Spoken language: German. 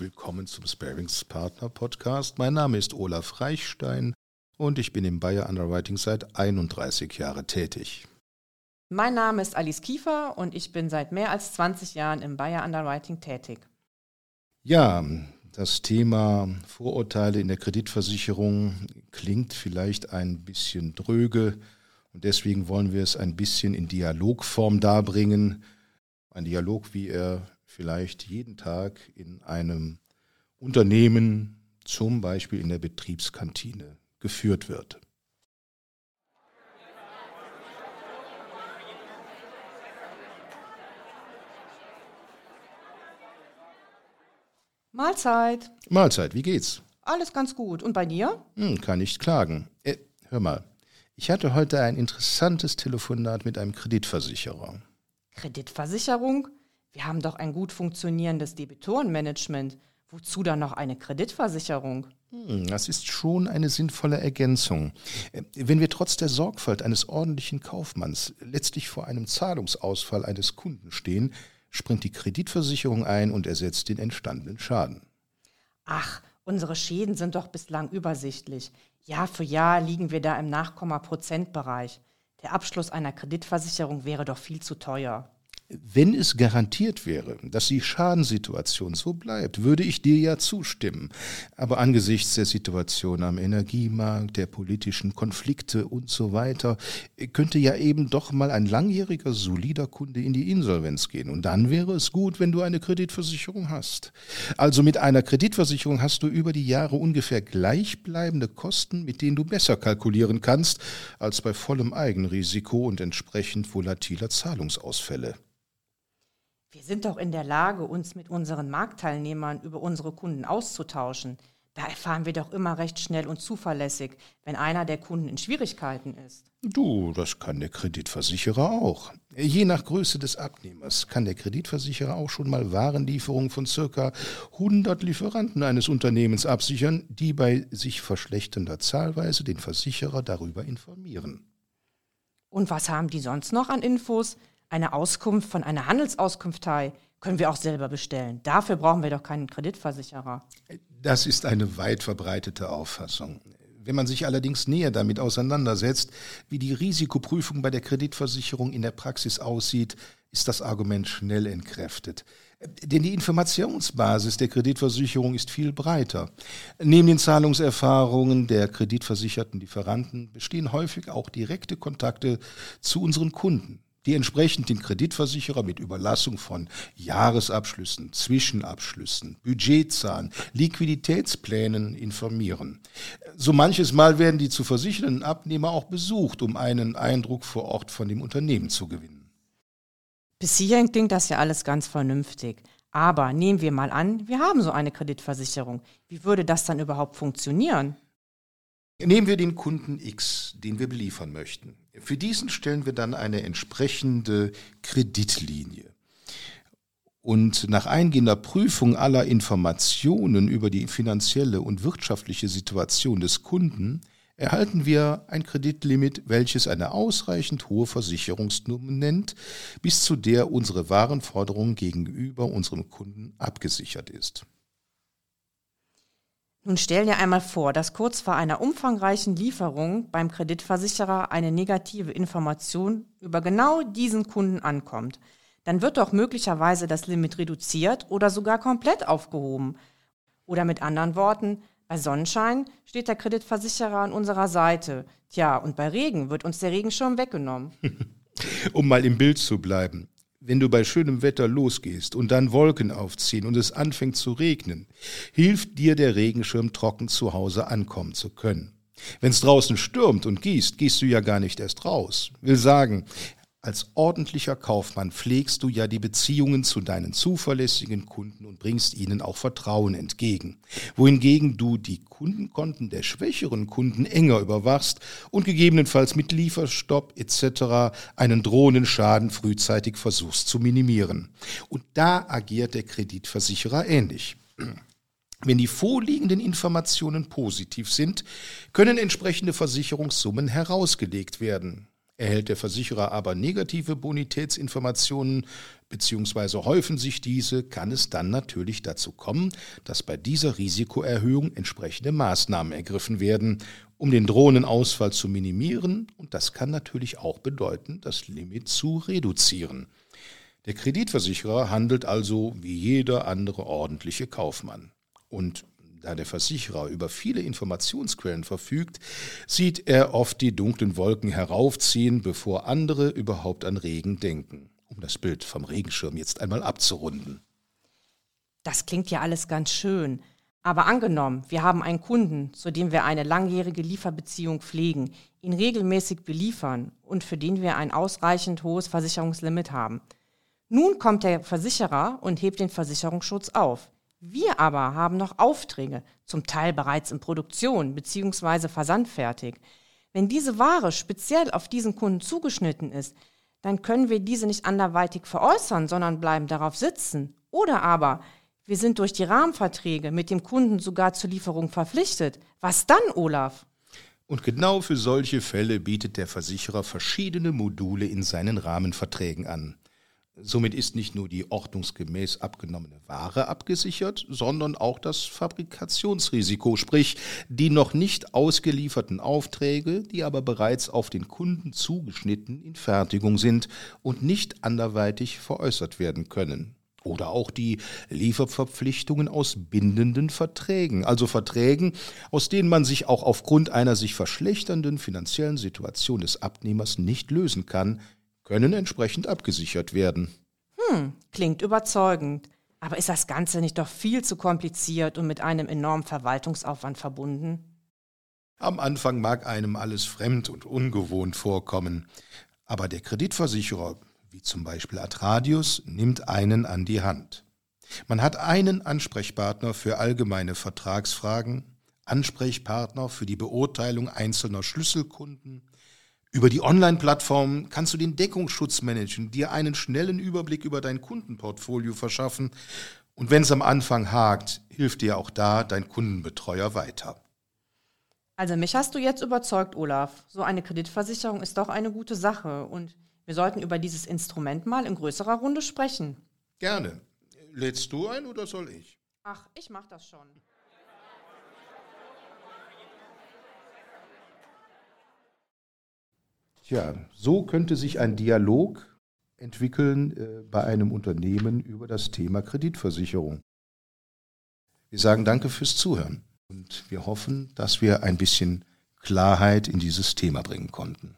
willkommen zum Sparings Partner Podcast. Mein Name ist Olaf Reichstein und ich bin im Bayer Underwriting seit 31 Jahren tätig. Mein Name ist Alice Kiefer und ich bin seit mehr als 20 Jahren im Bayer Underwriting tätig. Ja, das Thema Vorurteile in der Kreditversicherung klingt vielleicht ein bisschen dröge und deswegen wollen wir es ein bisschen in Dialogform darbringen. Ein Dialog, wie er vielleicht jeden Tag in einem Unternehmen, zum Beispiel in der Betriebskantine, geführt wird. Mahlzeit. Mahlzeit, wie geht's? Alles ganz gut. Und bei dir? Hm, kann nicht klagen. Äh, hör mal, ich hatte heute ein interessantes Telefonat mit einem Kreditversicherer. Kreditversicherung? Wir haben doch ein gut funktionierendes Debitorenmanagement. Wozu dann noch eine Kreditversicherung? Hm, das ist schon eine sinnvolle Ergänzung. Äh, wenn wir trotz der Sorgfalt eines ordentlichen Kaufmanns letztlich vor einem Zahlungsausfall eines Kunden stehen, springt die Kreditversicherung ein und ersetzt den entstandenen Schaden. Ach, unsere Schäden sind doch bislang übersichtlich. Jahr für Jahr liegen wir da im Nachkomma-Prozentbereich. Der Abschluss einer Kreditversicherung wäre doch viel zu teuer. Wenn es garantiert wäre, dass die Schadenssituation so bleibt, würde ich dir ja zustimmen. Aber angesichts der Situation am Energiemarkt, der politischen Konflikte und so weiter, könnte ja eben doch mal ein langjähriger, solider Kunde in die Insolvenz gehen. Und dann wäre es gut, wenn du eine Kreditversicherung hast. Also mit einer Kreditversicherung hast du über die Jahre ungefähr gleichbleibende Kosten, mit denen du besser kalkulieren kannst, als bei vollem Eigenrisiko und entsprechend volatiler Zahlungsausfälle. Wir sind doch in der Lage, uns mit unseren Marktteilnehmern über unsere Kunden auszutauschen. Da erfahren wir doch immer recht schnell und zuverlässig, wenn einer der Kunden in Schwierigkeiten ist. Du, das kann der Kreditversicherer auch. Je nach Größe des Abnehmers kann der Kreditversicherer auch schon mal Warenlieferungen von circa 100 Lieferanten eines Unternehmens absichern, die bei sich verschlechternder Zahlweise den Versicherer darüber informieren. Und was haben die sonst noch an Infos? Eine Auskunft von einer Handelsauskunftei können wir auch selber bestellen. Dafür brauchen wir doch keinen Kreditversicherer. Das ist eine weit verbreitete Auffassung. Wenn man sich allerdings näher damit auseinandersetzt, wie die Risikoprüfung bei der Kreditversicherung in der Praxis aussieht, ist das Argument schnell entkräftet. Denn die Informationsbasis der Kreditversicherung ist viel breiter. Neben den Zahlungserfahrungen der kreditversicherten Lieferanten bestehen häufig auch direkte Kontakte zu unseren Kunden die entsprechend den Kreditversicherer mit Überlassung von Jahresabschlüssen, Zwischenabschlüssen, Budgetzahlen, Liquiditätsplänen informieren. So manches Mal werden die zu versichernden Abnehmer auch besucht, um einen Eindruck vor Ort von dem Unternehmen zu gewinnen. Bis hierhin klingt das ja alles ganz vernünftig. Aber nehmen wir mal an, wir haben so eine Kreditversicherung. Wie würde das dann überhaupt funktionieren? Nehmen wir den Kunden X, den wir beliefern möchten. Für diesen stellen wir dann eine entsprechende Kreditlinie. Und nach eingehender Prüfung aller Informationen über die finanzielle und wirtschaftliche Situation des Kunden erhalten wir ein Kreditlimit, welches eine ausreichend hohe Versicherungsnummer nennt, bis zu der unsere Warenforderung gegenüber unserem Kunden abgesichert ist. Nun stell dir einmal vor, dass kurz vor einer umfangreichen Lieferung beim Kreditversicherer eine negative Information über genau diesen Kunden ankommt. Dann wird doch möglicherweise das Limit reduziert oder sogar komplett aufgehoben. Oder mit anderen Worten, bei Sonnenschein steht der Kreditversicherer an unserer Seite. Tja, und bei Regen wird uns der Regenschirm weggenommen. um mal im Bild zu bleiben wenn du bei schönem Wetter losgehst und dann Wolken aufziehen und es anfängt zu regnen, hilft dir der Regenschirm trocken zu Hause ankommen zu können. Wenn es draußen stürmt und gießt, gehst du ja gar nicht erst raus. Will sagen, als ordentlicher Kaufmann pflegst du ja die Beziehungen zu deinen zuverlässigen Kunden und bringst ihnen auch Vertrauen entgegen. Wohingegen du die Kundenkonten der schwächeren Kunden enger überwachst und gegebenenfalls mit Lieferstopp etc. einen drohenden Schaden frühzeitig versuchst zu minimieren. Und da agiert der Kreditversicherer ähnlich. Wenn die vorliegenden Informationen positiv sind, können entsprechende Versicherungssummen herausgelegt werden. Erhält der Versicherer aber negative Bonitätsinformationen, beziehungsweise häufen sich diese, kann es dann natürlich dazu kommen, dass bei dieser Risikoerhöhung entsprechende Maßnahmen ergriffen werden, um den drohenden Ausfall zu minimieren und das kann natürlich auch bedeuten, das Limit zu reduzieren. Der Kreditversicherer handelt also wie jeder andere ordentliche Kaufmann. Und da der Versicherer über viele Informationsquellen verfügt, sieht er oft die dunklen Wolken heraufziehen, bevor andere überhaupt an Regen denken um das Bild vom Regenschirm jetzt einmal abzurunden. Das klingt ja alles ganz schön. Aber angenommen, wir haben einen Kunden, zu dem wir eine langjährige Lieferbeziehung pflegen, ihn regelmäßig beliefern und für den wir ein ausreichend hohes Versicherungslimit haben. Nun kommt der Versicherer und hebt den Versicherungsschutz auf. Wir aber haben noch Aufträge, zum Teil bereits in Produktion bzw. versandfertig. Wenn diese Ware speziell auf diesen Kunden zugeschnitten ist, dann können wir diese nicht anderweitig veräußern, sondern bleiben darauf sitzen. Oder aber wir sind durch die Rahmenverträge mit dem Kunden sogar zur Lieferung verpflichtet. Was dann, Olaf? Und genau für solche Fälle bietet der Versicherer verschiedene Module in seinen Rahmenverträgen an. Somit ist nicht nur die ordnungsgemäß abgenommene Ware abgesichert, sondern auch das Fabrikationsrisiko, sprich die noch nicht ausgelieferten Aufträge, die aber bereits auf den Kunden zugeschnitten in Fertigung sind und nicht anderweitig veräußert werden können. Oder auch die Lieferverpflichtungen aus bindenden Verträgen, also Verträgen, aus denen man sich auch aufgrund einer sich verschlechternden finanziellen Situation des Abnehmers nicht lösen kann, können entsprechend abgesichert werden. Hm, klingt überzeugend. Aber ist das Ganze nicht doch viel zu kompliziert und mit einem enormen Verwaltungsaufwand verbunden? Am Anfang mag einem alles fremd und ungewohnt vorkommen, aber der Kreditversicherer, wie zum Beispiel Atradius, nimmt einen an die Hand. Man hat einen Ansprechpartner für allgemeine Vertragsfragen, Ansprechpartner für die Beurteilung einzelner Schlüsselkunden, über die Online-Plattform kannst du den Deckungsschutz managen, dir einen schnellen Überblick über dein Kundenportfolio verschaffen und wenn es am Anfang hakt, hilft dir auch da dein Kundenbetreuer weiter. Also mich hast du jetzt überzeugt, Olaf. So eine Kreditversicherung ist doch eine gute Sache und wir sollten über dieses Instrument mal in größerer Runde sprechen. Gerne. Lädst du ein oder soll ich? Ach, ich mach das schon. Tja, so könnte sich ein Dialog entwickeln äh, bei einem Unternehmen über das Thema Kreditversicherung. Wir sagen danke fürs Zuhören und wir hoffen, dass wir ein bisschen Klarheit in dieses Thema bringen konnten.